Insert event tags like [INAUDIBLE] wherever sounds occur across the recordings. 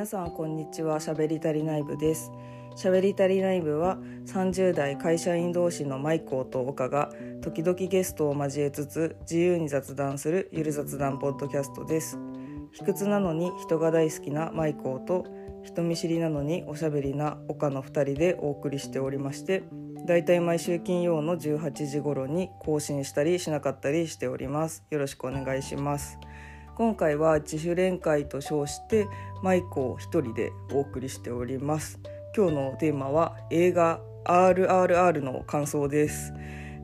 皆さんこんにちは。しゃべりたり内部です。しゃべりたり内部は30代会社員同士のマイコーと岡が時々ゲストを交えつつ自由に雑談するゆる雑談ポッドキャストです。卑屈なのに人が大好きなマイコーと人見知りなのにおしゃべりな岡の2人でお送りしておりましてだいたい毎週金曜の18時頃に更新したりしなかったりしております。よろしくお願いします。今回は自主練会と称してマイクを一人でお送りしております。今日のテーマは映画 RRR の感想です。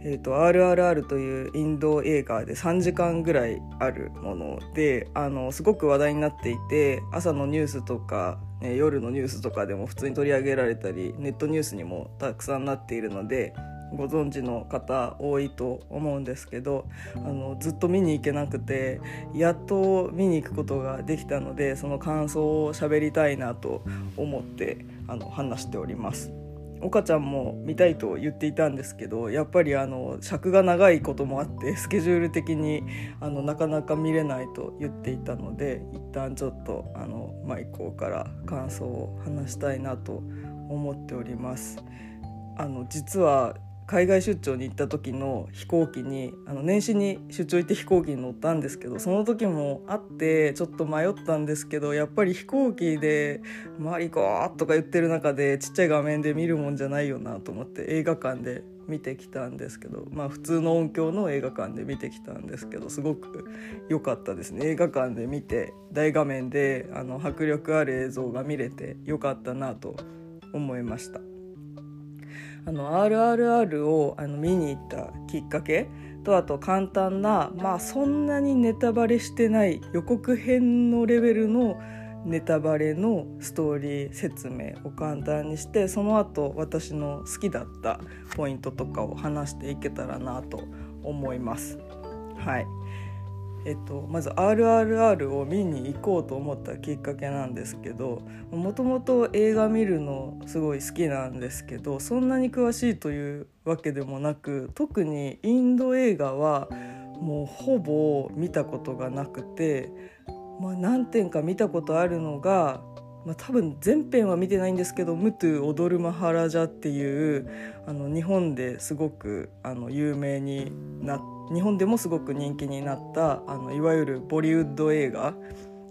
えーと、RRR というインド映画で3時間ぐらいあるものであのすごく話題になっていて朝のニュースとか、ね、夜のニュースとかでも普通に取り上げられたりネットニュースにもたくさんなっているのでご存知の方多いと思うんですけどあのずっと見に行けなくてやっと見に行くことができたのでその感想を喋りたいなと思ってあの話しております。岡ちゃんも見たいと言っていたんですけどやっぱりあの尺が長いこともあってスケジュール的にあのなかなか見れないと言っていたので一旦ちょっとあのマイコーから感想を話したいなと思っております。あの実は海外出張に行った時の飛行機にあの年始に出張行って飛行機に乗ったんですけどその時もあってちょっと迷ったんですけどやっぱり飛行機で「マリコ!」とか言ってる中でちっちゃい画面で見るもんじゃないよなと思って映画館で見てきたんですけどまあ普通の音響の映画館で見てきたんですけどすごく良かったですね映画館で見て大画面であの迫力ある映像が見れて良かったなと思いました。あの RRR をあの見に行ったきっかけとあと簡単なまあそんなにネタバレしてない予告編のレベルのネタバレのストーリー説明を簡単にしてその後私の好きだったポイントとかを話していけたらなと思います。はいえっと、まず RRR を見に行こうと思ったきっかけなんですけどもともと映画見るのすごい好きなんですけどそんなに詳しいというわけでもなく特にインド映画はもうほぼ見たことがなくて、まあ、何点か見たことあるのがまあ、多分全編は見てないんですけど「ムトゥ踊るマハラジャ」っていうあの日本ですごくあの有名になって日本でもすごく人気になったあのいわゆるボリウッド映画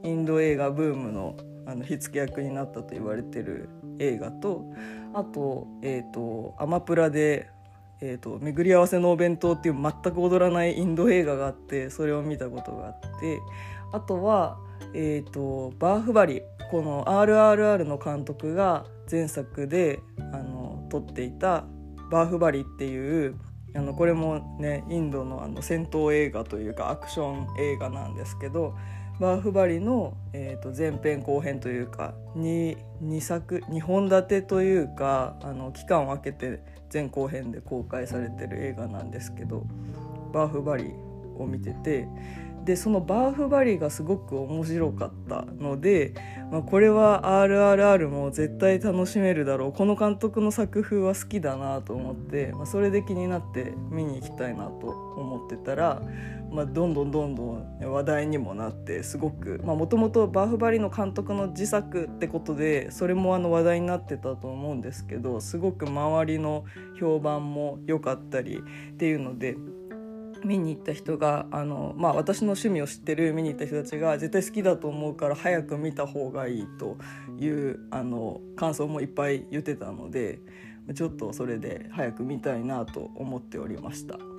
インド映画ブームのあの火付け役になったと言われてる映画とあと,、えーと、アマプラでえーと「巡り合わせのお弁当」っていう全く踊らないインド映画があってそれを見たことがあってあとは、えーとバーフバリこの RRR の監督が前作であの撮っていた「バーフバリ」っていうあのこれもねインドのあの戦闘映画というかアクション映画なんですけどバーフバリの、えー、と前編後編というか 2, 2作2本立てというかあの期間を空けて前後編で公開されてる映画なんですけどバーフバリを見ててでそのバーフバリがすごく面白かったので、まあ、これは RRR も絶対楽しめるだろうこの監督の作風は好きだなと思って、まあ、それで気になって見に行きたいなと思ってたら、まあ、どんどんどんどん話題にもなってすごくもともとバーフバリの監督の自作ってことでそれもあの話題になってたと思うんですけどすごく周りの評判も良かったりっていうので。見に行った人があの、まあ、私の趣味を知ってる見に行った人たちが絶対好きだと思うから早く見た方がいいというあの感想もいっぱい言ってたのでちょっとそれで早く見たいなと思っておりました。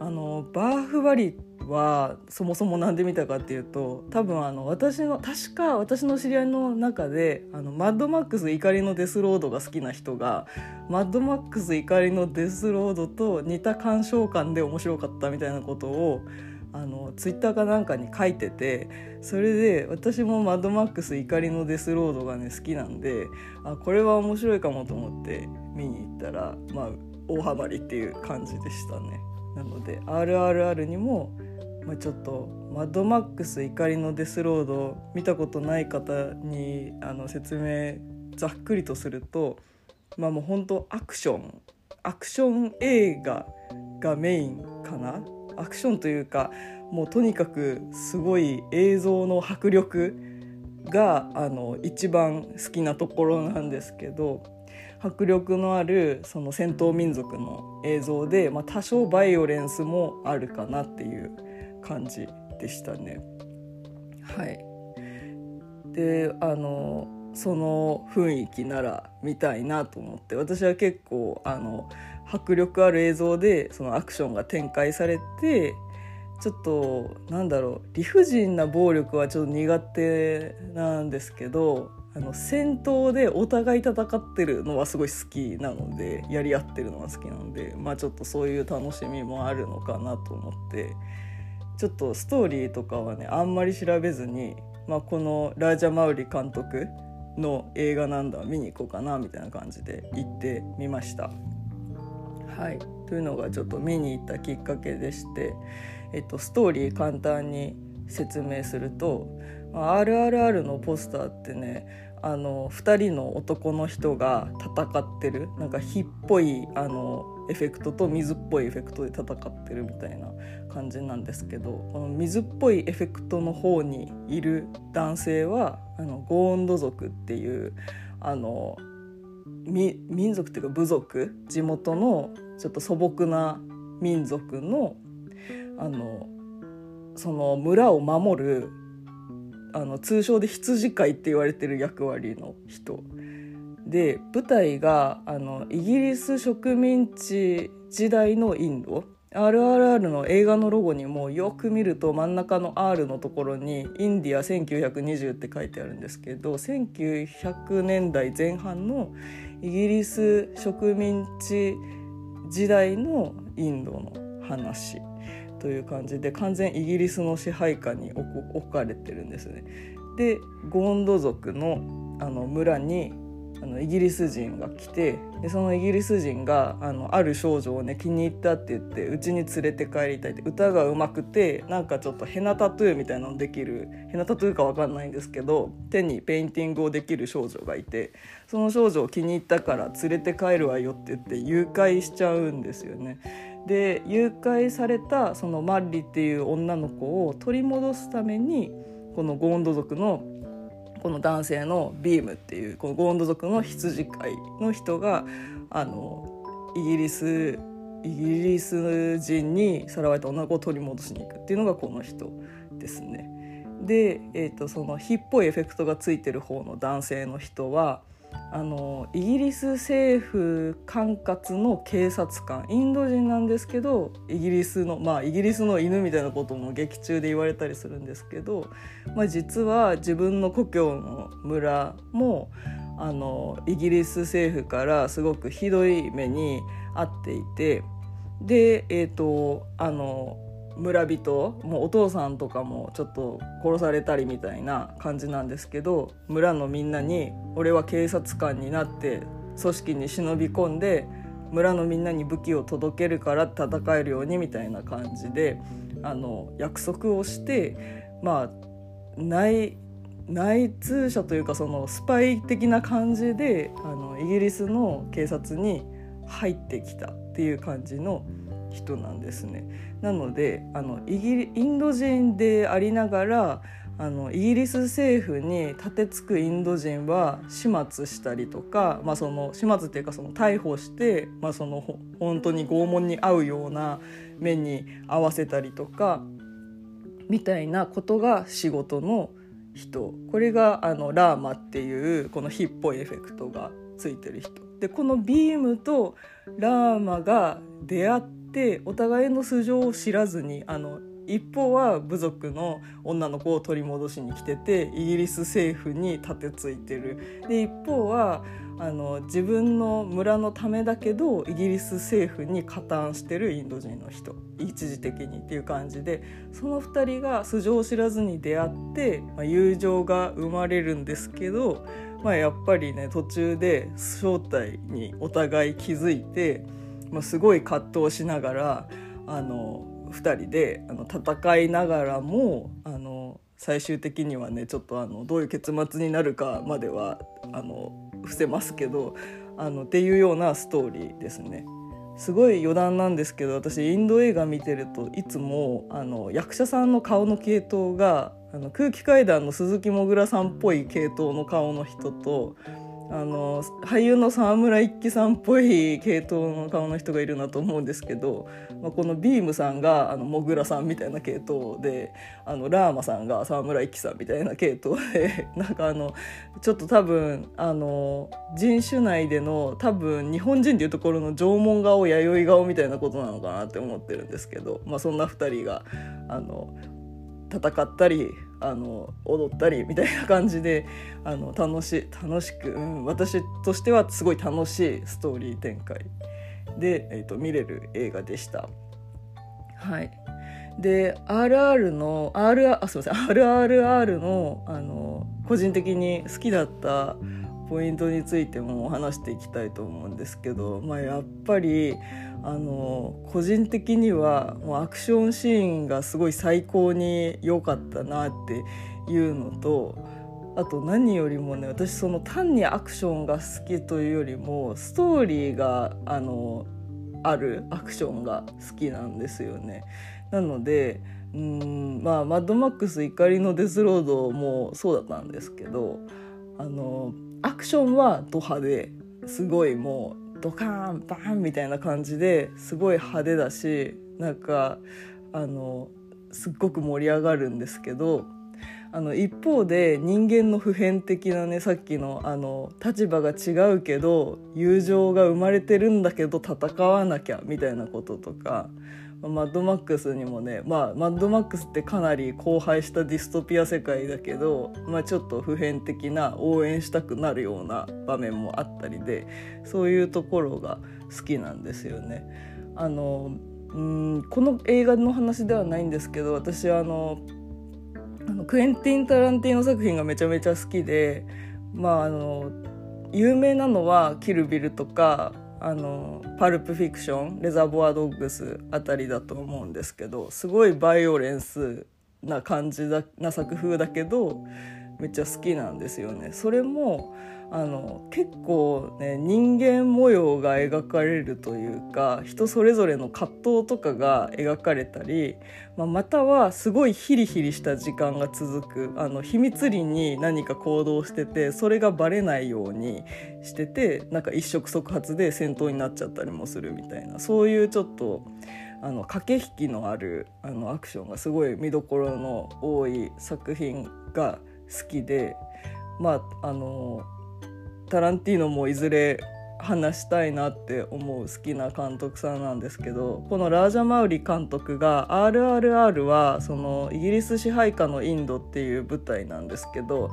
あのバーフバリはそもそも何で見たかっていうと多分あの私の確か私の知り合いの中であのマッドマックス怒りのデスロードが好きな人がマッドマックス怒りのデスロードと似た鑑賞感で面白かったみたいなことをあのツイッターかなんかに書いててそれで私もマッドマックス怒りのデスロードがね好きなんであこれは面白いかもと思って見に行ったらまあ大ハマりっていう感じでしたね。なので RRR にもまあ、ちょっと「マッドマックス怒りのデスロード」見たことない方にあの説明ざっくりとするとまあもう本当アクション。アクション映画がメインかな。アクションというかもうとにかくすごい映像の迫力があの一番好きなところなんですけど迫力のあるその戦闘民族の映像で、まあ、多少バイオレンスもあるかなっていう感じでしたね。はい、であのその雰囲気なら見たいなと思って私は結構あの迫力ある映像でそのアクションが展開されてちょっとなんだろう理不尽な暴力はちょっと苦手なんですけどあの戦闘でお互い戦ってるのはすごい好きなのでやり合ってるのが好きなのでまあちょっとそういう楽しみもあるのかなと思ってちょっとストーリーとかはねあんまり調べずに、まあ、このラージャ・マウリ監督の映画なんだ見に行こうかなみたいな感じで行ってみました。はい、というのがちょっと見に行ったきっかけでして、えっと、ストーリー簡単に説明すると「RRR」のポスターってねあの2人の男の人が戦ってる。なんか火っぽいあのエフェクトと水っぽいエフェクトで戦ってるみたいな感じなんですけどこの水っぽいエフェクトの方にいる男性はあのゴーンド族っていうあの民族っていうか部族地元のちょっと素朴な民族のあのその村を守るあの通称で羊飼いって言われてる役割の人。で舞台があのイギリス植民地時代のインド。RRR の映画のロゴにもよく見ると真ん中の R のところに「インディア1920」って書いてあるんですけど1900年代前半のイギリス植民地時代のインドの話。という感じで完全イギリスの支配下に置かれてるんですね。でゴンド族のあの村にあのイギリス人が来てでそのイギリス人があのある少女をね気に入ったって言ってうちに連れて帰りたいって歌がうまくてなんかちょっとヘナタトゥーみたいなのできるヘナタトゥーか分かんないんですけど手にペインティングをできる少女がいてその少女を気に入ったから連れて帰るわよって言って誘拐しちゃうんですよね。で誘拐されたそのマッリっていう女の子を取り戻すためにこのゴーンド族のこの男性のビームっていうこのゴーンド族の羊飼いの人があのイギリスイギリス人にさらわれた女の子を取り戻しに行くっていうのがこの人ですね。で、えーと、その火っぽいエフェクトがついてる方の男性の人はあのイギリス政府管轄の警察官。インド人なんですけどイギリスのまあイギリスの犬みたいなことも劇中で言われたりするんですけど、まあ、実は自分の故郷の村もあのイギリス政府からすごくひどい目に遭っていてでえっ、ー、とあの村人もうお父さんとかもちょっと殺されたりみたいな感じなんですけど村のみんなに「俺は警察官になって組織に忍び込んで村のみんなに武器を届けるから戦えるように」みたいな感じであの約束をしてまあ内内通者というかそのスパイ的な感じであのイギリスの警察に入ってきたっていう感じの人なんですね。なのであのイギリインド人でありながらあのイギリス政府に立てつくインド人は始末したりとか、まあ、その始末っていうかその逮捕して、まあ、その本当に拷問に遭うような目に合わせたりとかみたいなことが仕事の人これがあのラーマっていうこの火っぽいエフェクトがついてる人でこのビームとラーマが出会っってお互いの素性を知らずにあの一方は部族の女の子を取り戻しに来ててイギリス政府に立てついてるで一方はあの自分の村のためだけどイギリス政府に加担してるインド人の人一時的にっていう感じでその2人が素性を知らずに出会って、まあ、友情が生まれるんですけど、まあ、やっぱりね途中で正体にお互い気づいて。まあ、すごい葛藤しながらあの2人であの戦いながらもあの最終的にはねちょっとあのどういう結末になるかまではあの伏せますけどあのっていうようなストーリーですね。すごい余談なんですけど私インド映画見てるといつもあの役者さんの顔の系統があの空気階段の鈴木もぐらさんっぽい系統の顔の人とあの俳優の沢村一樹さんっぽい系統の顔の人がいるなと思うんですけど、まあ、このビームさんがあのもぐらさんみたいな系統であのラーマさんが沢村一樹さんみたいな系統で [LAUGHS] なんかあのちょっと多分あの人種内での多分日本人でいうところの縄文顔弥生顔みたいなことなのかなって思ってるんですけど、まあ、そんな2人があの戦ったりあの踊ったりみたいな感じで [LAUGHS] あの楽し楽しく、うん、私としてはすごい楽しいストーリー展開。で、えーと、見れる映画でした。はい。で RR の R あすいません。RRR のあの個人的に好きだったポイントについても話していきたいと思うんですけど、まあ、やっぱりあの個人的にはもうアクションシーンがすごい最高に良かったなっていうのとあと何よりもね私その単にアクションが好きというよりもストーリーがあのあるアクションが好きなんですよね。なのでうんまあマッドマックス怒りのデスロードもそうだったんですけどあのアクションはド派ですごいもうドカーンバーンみたいな感じですごい派手だしなんかあのすっごく盛り上がるんですけどあの一方で人間の普遍的なねさっきのあの立場が違うけど友情が生まれてるんだけど戦わなきゃみたいなこととかマッドマックスにもねまあマッドマックスってかなり荒廃したディストピア世界だけど、まあ、ちょっと普遍的な応援したくなるような場面もあったりでそういうところが好きなんですよね。あのうんこの映画の話ではないんですけど私はあのあのクエンティン・タランティーノ作品がめちゃめちゃ好きでまああの有名なのは「キルビル」とかあのパルプフィクションレザーボアドッグスあたりだと思うんですけどすごいバイオレンスな感じだな作風だけどめっちゃ好きなんですよね。それもあの結構ね人間模様が描かれるというか人それぞれの葛藤とかが描かれたり、まあ、またはすごいヒリヒリした時間が続くあの秘密裏に何か行動しててそれがバレないようにしててなんか一触即発で戦闘になっちゃったりもするみたいなそういうちょっと。あの駆け引きのあるあのアクションがすごい見どころの多い作品が好きでまああのタランティーノもいずれ話したいなって思う好きな監督さんなんですけどこのラージャ・マウリ監督が「RRR」はそのイギリス支配下のインドっていう舞台なんですけど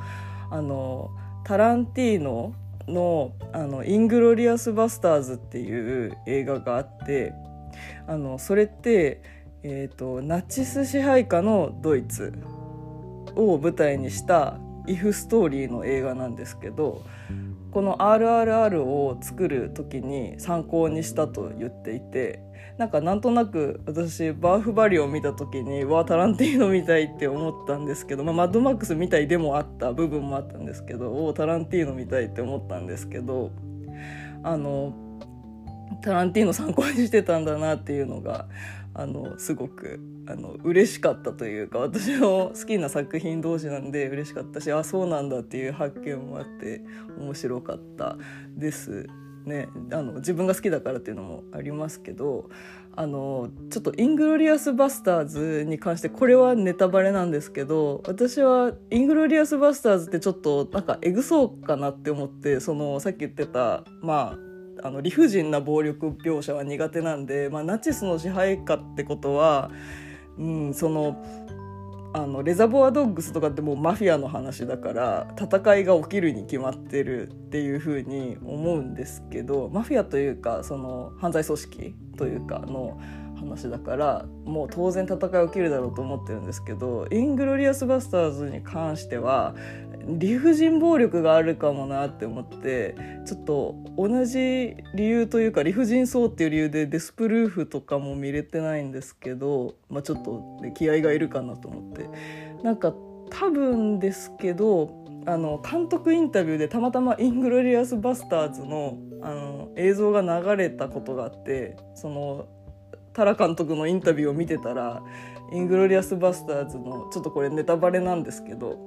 あのタランティーノのあの「イングロリアス・バスターズ」っていう映画があってあのそれって、えーとナチス支配下のドイツを舞台にしたイフストーリーの映画なんですけどこの RRR を作る時に参考にしたと言っていてなんかなんとなく私バーフバリを見た時にわタランティーノみたいって思ったんですけど、まあ、マッドマックスみたいでもあった部分もあったんですけどおタランティーノみたいって思ったんですけどあのタランティーノ参考にしてたんだなっていうのがあのすごくあの嬉しかったというか私の好きな作品同士なんで嬉しかったしあそうなんだっていう発見もあって面白かったですね。あの自分が好きだからっていうのもありますけどあのちょっと「イングロリアス・バスターズ」に関してこれはネタバレなんですけど私は「イングロリアス・バスターズ」ってちょっとなんかエグそうかなって思ってそのさっき言ってたまああの理不尽な暴力描写は苦手なんで、まあ、ナチスの支配下ってことは、うん、そのあのレザボアドッグスとかってもうマフィアの話だから戦いが起きるに決まってるっていうふうに思うんですけどマフィアというかその犯罪組織というかの話だからもう当然戦い起きるだろうと思ってるんですけどイングロリアス・バスターズに関しては理不尽暴力があるかもなって思ってちょっと同じ理由というか理不尽そうっていう理由でデスプルーフとかも見れてないんですけど、まあ、ちょっと、ね、気合がいるかなと思って。なんか多分ですけどあの監督インタビューでたまたまイングロリアス・バスターズのあの映像が流れたことがあってそのタラ監督のインタビューを見てたら「イングロリアス・バスターズ」のちょっとこれネタバレなんですけど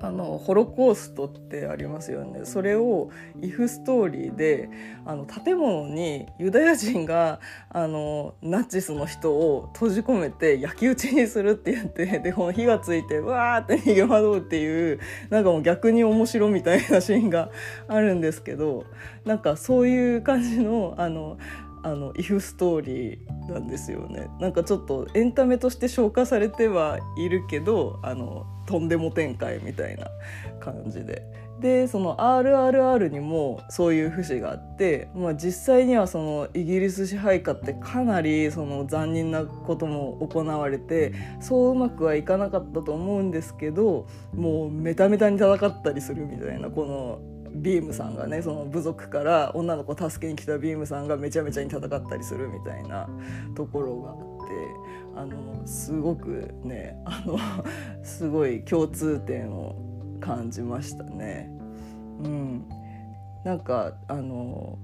あのホロコーストってありますよね。それをイフストーリーであの建物にユダヤ人があのナチスの人を閉じ込めて焼き討ちにするって言ってでこの火がついてわーって逃げ惑うっていうなんかもう逆に面白みたいなシーンがあるんですけどなんかそういう感じのあのあのイフストーリーなんですよねなんかちょっとエンタメとして消化されてはいるけどあのとんでも展開みたいな感じで。でその RRR にもそういう節があって、まあ、実際にはそのイギリス支配下ってかなりその残忍なことも行われてそううまくはいかなかったと思うんですけどもうメタメタに戦ったりするみたいなこのビームさんがねその部族から女の子を助けに来たビームさんがめちゃめちゃに戦ったりするみたいなところがあってあのすごくねあのすごい共通点を感じましたね。うん、なんかあの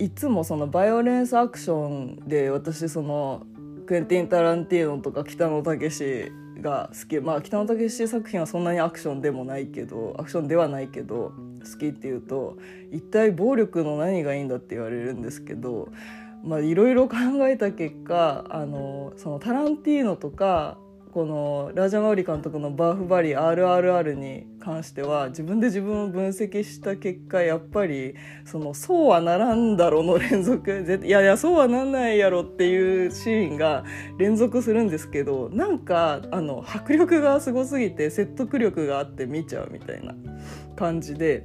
いつもそのバイオレンスアクションで私そのクエンティン・タランティーノとか北野武が好きまあ北野武作品はそんなにアクションでもないけどアクションではないけど好きっていうと一体暴力の何がいいんだって言われるんですけどいろいろ考えた結果あのそのタランティーノとかこのラージャ・マウリ監督の「バーフバリ RRR」に関しては自分で自分を分析した結果やっぱりそのそうはならんだろの連続 [LAUGHS] いやいやそうはなんないやろっていうシーンが連続するんですけどなんかあの迫力がすごすぎて説得力があって見ちゃうみたいな感じで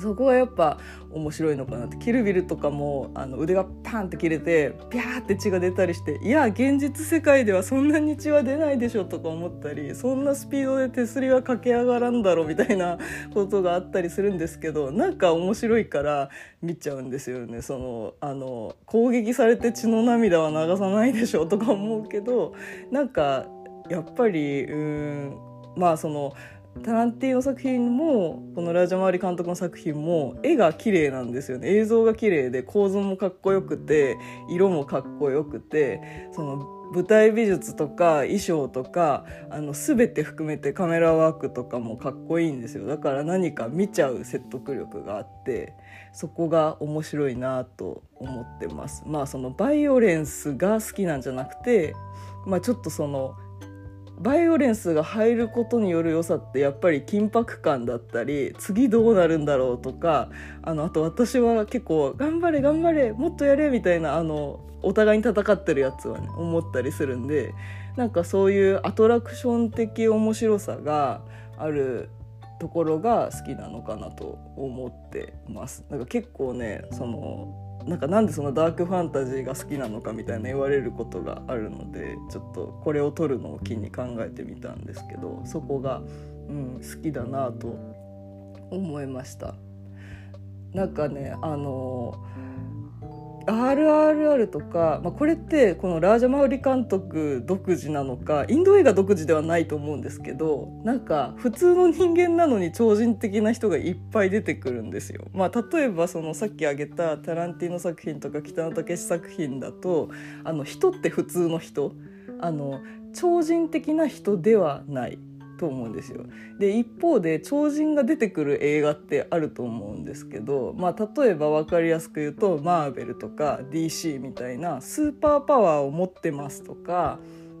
そこがやっぱ面白いのかなって。キルビルとかもあの腕がパンって切れてピャーって血が出たりしていや現実世界ではそんなに血は出ないでしょとか思ったりそんなスピードで手すりは駆け上がらんだろみたいな [LAUGHS] ことがあったりするんですけどなんか面白いから見ちゃうんですよね。そのあの攻撃されて血の涙は流さないでしょとか思うけどなんかやっぱりうんまあそのタランティーノ作品もこのラジャマーリ監督の作品も絵が綺麗なんですよね。映像が綺麗で構図もかっこよくて色もかっこよくてその舞台美術とか衣装とかあの全て含めてカメラワークとかもかっこいいんですよ。だから何か見ちゃう説得力があってそこが面白いなと思ってます。まあそのバイオレンスが好きなんじゃなくてまあちょっとそのバイオレンスが入ることによる良さってやっぱり緊迫感だったり次どうなるんだろうとかあのあと私は結構「頑張れ頑張れもっとやれ」みたいなあのお互いに戦ってるやつはね思ったりするんでなんかそういうアトラクション的面白さがあるところが好きなのかなと思ってます。なんか結構ねそのなんかなんでそのダークファンタジーが好きなのかみたいな言われることがあるのでちょっとこれを撮るのを機に考えてみたんですけどそこが、うん、好きだなと思いました。なんかねあの RRR とか、まあ、これってこのラージャ・マウリ監督独自なのかインド映画独自ではないと思うんですけどなんか普通の人間なのに超人的な人がいっぱい出てくるんですよ。まあ、例えばそのさっき挙げたタランティーノ作品とか北野武作品だとあの人って普通の人あの超人的な人ではないと思うんですよ。で一方で超人が出てくる映画ってあると思うんですけど、まあ、例えば分かりやすく言うとマーベルとか DC みたいなスーパーパワーを持ってますとか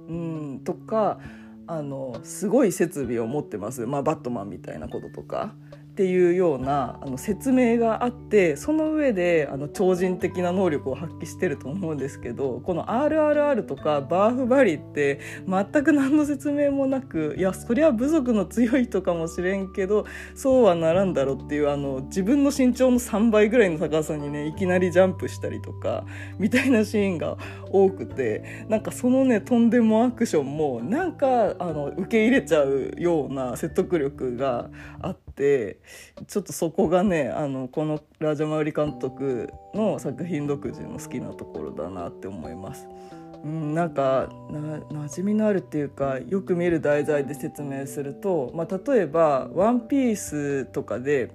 うんとかあのすごい設備を持ってます、まあ、バットマンみたいなこととかっていうようなあの説明があってその上であの超人的な能力を発揮してると思うんですけどこの RRR とかバーフバリって全く何の説明もなくいやそりゃ部族の強い人かもしれんけどそうはならんだろうっていうあの自分の身長の3倍ぐらいの高さにねいきなりジャンプしたりとかみたいなシーンが多くてなんかそのねとんでもアクションもなんかあの受け入れちゃうような説得力があって。ちょっとそこがねあのこのラジャマウリ監督の作品独自の好きなところだなって思います。うん、なんかな馴染みのあるっていうかよく見る題材で説明すると、まあ、例えば「ワンピースとかで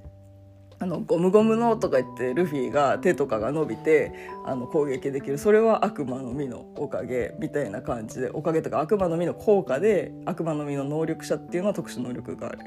あのゴムゴムのとか言ってルフィが手とかが伸びてあの攻撃できるそれは悪魔の実のおかげみたいな感じでおかげとか悪魔の実の効果で悪魔の実の能力者っていうのは特殊能力がある。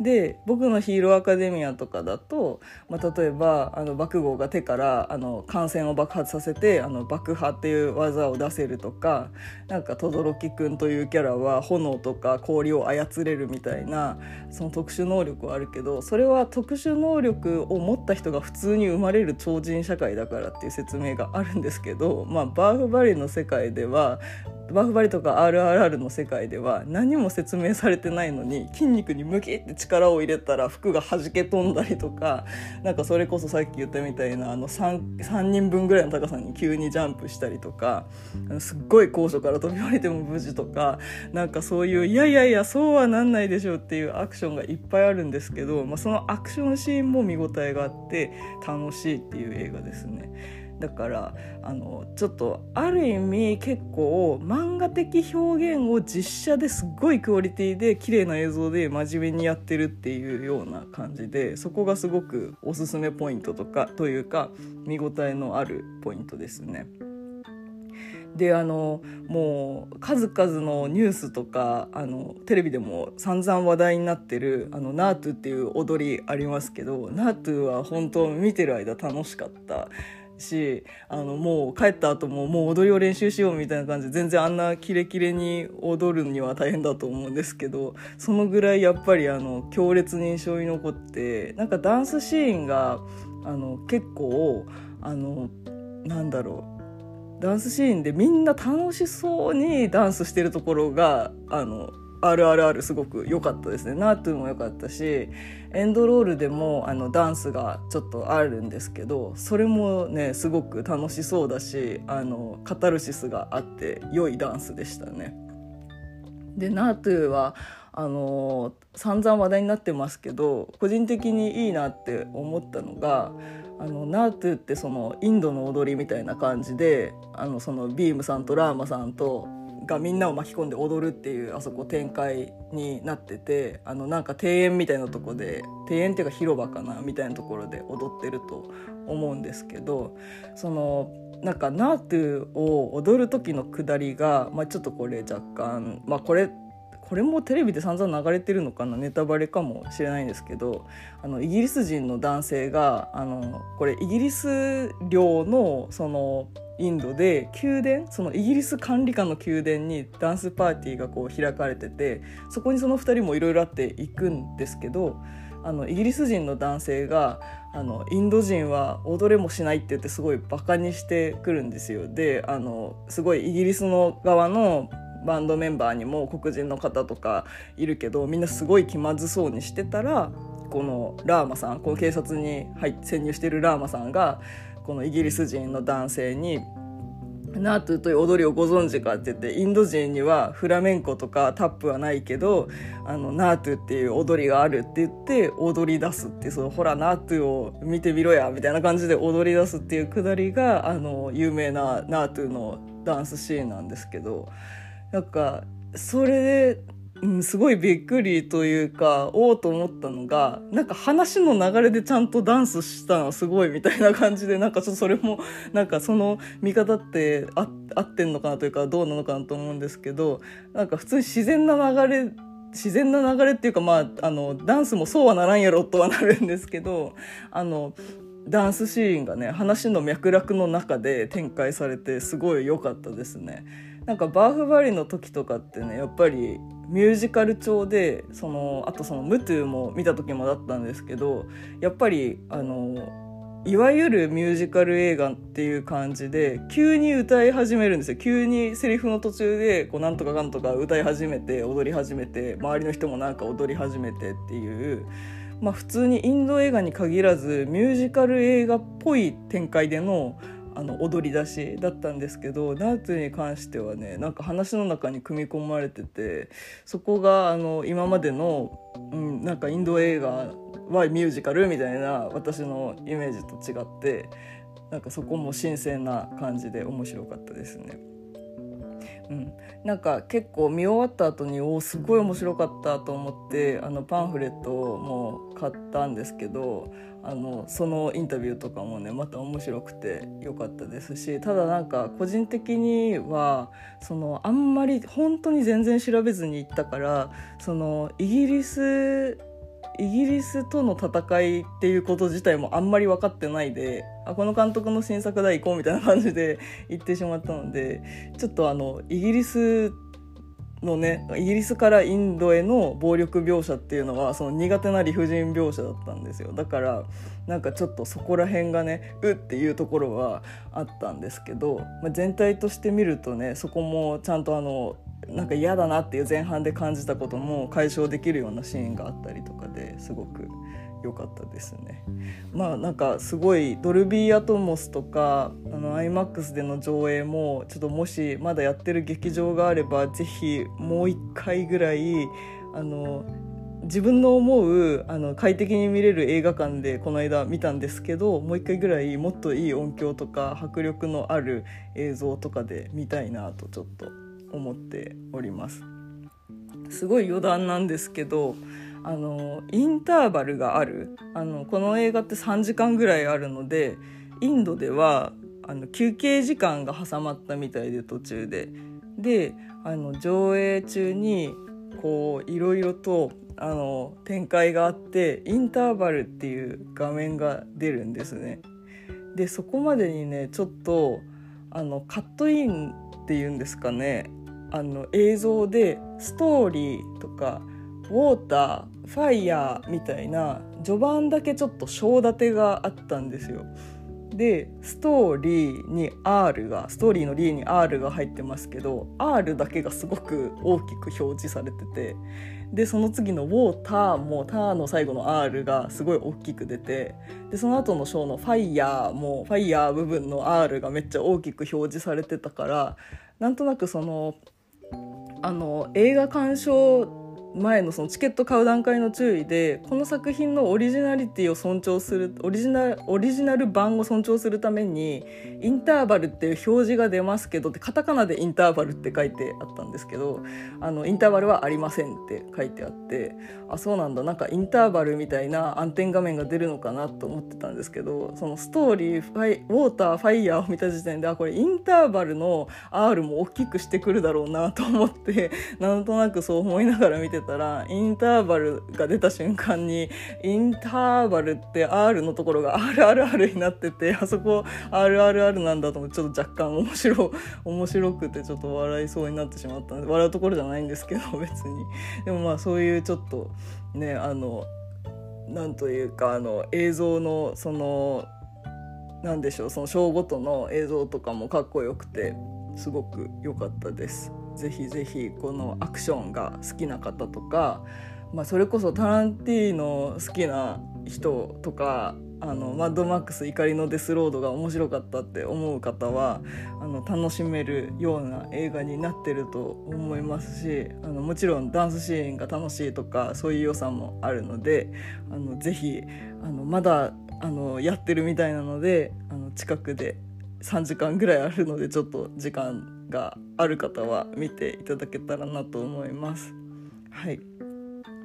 で僕のヒーローアカデミアとかだと、まあ、例えばあの爆豪が手からあの感染を爆発させてあの爆破っていう技を出せるとかなんか轟くんというキャラは炎とか氷を操れるみたいなその特殊能力はあるけどそれは特殊能力を持った人が普通に生まれる超人社会だからっていう説明があるんですけど、まあ、バーフバリの世界ではバーフバリとか RRR の世界では何も説明されてないのに筋肉にムキって力を入れたら服が弾け飛んだりとかなんかそれこそさっき言ったみたいなあの 3, 3人分ぐらいの高さに急にジャンプしたりとかすっごい高所から飛び降りても無事とかなんかそういういやいやいやそうはなんないでしょうっていうアクションがいっぱいあるんですけど、まあ、そのアクションシーンも見応えがあって楽しいっていう映画ですね。だからあのちょっとある意味結構漫画的表現を実写ですっごいクオリティで綺麗な映像で真面目にやってるっていうような感じでそこがすごくおすすめポイントとかというか見応えのあるポイントですね。であのもう数々のニュースとかあのテレビでも散々話題になってるあのナートゥっていう踊りありますけどナートゥは本当見てる間楽しかったしあのもう帰った後ももう踊りを練習しようみたいな感じで全然あんなキレキレに踊るには大変だと思うんですけどそのぐらいやっぱりあの強烈に印象に残ってなんかダンスシーンがあの結構あのなんだろうダンスシーンでみんな楽しそうにダンスしてるところがあの RRR すごく良かったですねナートゥも良かったしエンドロールでもあのダンスがちょっとあるんですけどそれもねすごく楽しそうだしあのカタルシスがあって良いダンスでしたね。でナートゥはあの散々話題になってますけど個人的にいいなって思ったのがあのナートゥってそのインドの踊りみたいな感じであのそのビームさんとラーマさんとがみんなを巻き込んで踊るっていうあそこ展開になっててあのなんか庭園みたいなとこで庭園っていうか広場かなみたいなところで踊ってると思うんですけどそのなんかナートゥを踊る時のくだりが、まあ、ちょっとこれ若干まあこれこれもテレビで散々流れてるのかな？ネタバレかもしれないんですけどあのイギリス人の男性があのこれイギリス領のそのインドで宮殿そのイギリス管理下の宮殿にダンスパーティーがこう開かれててそこにその2人もいろいろあって行くんですけどあのイギリス人の男性があのインド人は踊れもしないって言ってすごいバカにしてくるんですよ。であのすごいイギリスの側のバンドメンバーにも黒人の方とかいるけどみんなすごい気まずそうにしてたらこのラーマさんこの警察に入潜入してるラーマさんがこのイギリス人の男性にナートゥという踊りをご存知かって言ってインド人にはフラメンコとかタップはないけどあのナートゥっていう踊りがあるって言って踊り出すってそのほらナートゥを見てみろやみたいな感じで踊り出すっていうくだりがあの有名なナートゥのダンスシーンなんですけどなんかそれで、うん、すごいびっくりというかおおと思ったのがなんか話の流れでちゃんとダンスしたのすごいみたいな感じでなんかちょっとそれもなんかその見方ってあ合ってんのかなというかどうなのかなと思うんですけどなんか普通に自然な流れ自然な流れっていうかまああのダンスもそうはならんやろとはなるんですけどあのダンスシーンがね話の脈絡の中で展開されてすごい良かったですね。なんかバーフバリの時とかってねやっぱりミュージカル調でそのあとその「ムトゥ」も見た時もだったんですけどやっぱりあのいわゆるミュージカル映画っていう感じで急に歌い始めるんですよ。急にセリフの途中でこうなんとかかんとか歌い始めて踊り始めて周りの人もなんか踊り始めてっていうまあ普通にインド映画に限らずミュージカル映画っぽい展開でのあの踊り出しだったんですけどナーツに関してはねなんか話の中に組み込まれててそこがあの今までの、うん、なんかインド映画はミュージカルみたいな私のイメージと違ってなんかそこも新鮮な感じで面白かったですね。うん、なんか結構見終わった後におすごい面白かったと思ってあのパンフレットも買ったんですけどあのそのインタビューとかもねまた面白くて良かったですしただなんか個人的にはそのあんまり本当に全然調べずに行ったからそのイギリスイギリスとの戦いっていうこと自体もあんまり分かってないであこの監督の新作だ行こうみたいな感じで行ってしまったのでちょっとあのイギリスのねイギリスからインドへの暴力描写っていうのはその苦手な理不尽描写だったんですよ。だからなんかちょっとそこら辺がねうっていうところはあったんですけど、まあ、全体として見るとねそこもちゃんとあのなんか嫌だなっていう前半で感じたことも解消できるようなシーンがあったりとかですごく良かったですね。まあなんかすごいドルビーアトモスとかあの iMAX での上映もちょっともしまだやってる劇場があれば是非もう一回ぐらいあの自分の思うあの快適に見れる映画館でこの間見たんですけどもう一回ぐらいもっといい音響とか迫力のある映像とかで見たいなとちょっと思っております。すごい余談なんですけどあのインターバルがあるあのこの映画って3時間ぐらいあるのでインドではあの休憩時間が挟まったみたいで途中で。であの上映中にこういろいろとあの展開があってインターバルっていう画面が出るんですね。でそこまでにねちょっとあのカットインっていうんですかねあの映像でストーリーとかウォーターファイヤーみたいな序盤だけちょっと章立てがあったんですよ。でストーリーに R がストーリーの D に R が入ってますけど R だけがすごく大きく表示されててでその次の「ウォーター」も「ター」の最後の R がすごい大きく出てでその後の章の「ファイヤー」も「ファイヤー」部分の R がめっちゃ大きく表示されてたからなんとなくそのあの映画鑑賞前のそのチケット買う段階の注意でこの作品のオリジナリティを尊重するオリジナオリジナル版を尊重するためにインターバルっていう表示が出ますけどってカタカナでインターバルって書いてあったんですけどあのインターバルはありませんって書いてあってあそうなんだなんかインターバルみたいな暗転画面が出るのかなと思ってたんですけどそのストーリーファイウォーターファイヤーを見た時点であこれインターバルの R も大きくしてくるだろうなと思ってなんとなくそう思いながら見てたらインターバルが出た瞬間にインターバルって R のところが RRR になっててあそこ RRR なんだと思ってちょっと若干面白面白くてちょっと笑いそうになってしまったんで笑うところじゃないんですけど別にでもまあそういうちょっとねあのなんというかあの映像のそのなんでしょうそのショーごとの映像とかもかっこよくてすごく良かったです。ぜひぜひこのアクションが好きな方とか、まあ、それこそタランティーノ好きな人とかあのマッドマックス怒りのデスロードが面白かったって思う方はあの楽しめるような映画になってると思いますしあのもちろんダンスシーンが楽しいとかそういう良さもあるのであのぜひあのまだあのやってるみたいなのであの近くで3時間ぐらいあるのでちょっと時間がある方は見ていただけたらなと思います。はい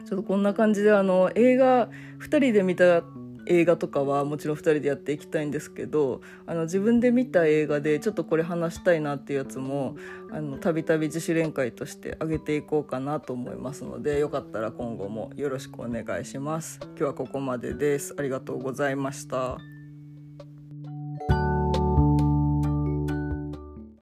ちょっとこんな感じであの映画2人で見た映画とかはもちろん2人でやっていきたいんですけどあの自分で見た映画でちょっとこれ話したいなっていうやつもたびたび自主練会として上げていこうかなと思いますのでよかったら今後もよろしくお願いします。今日はここまでです。ありがとうございました。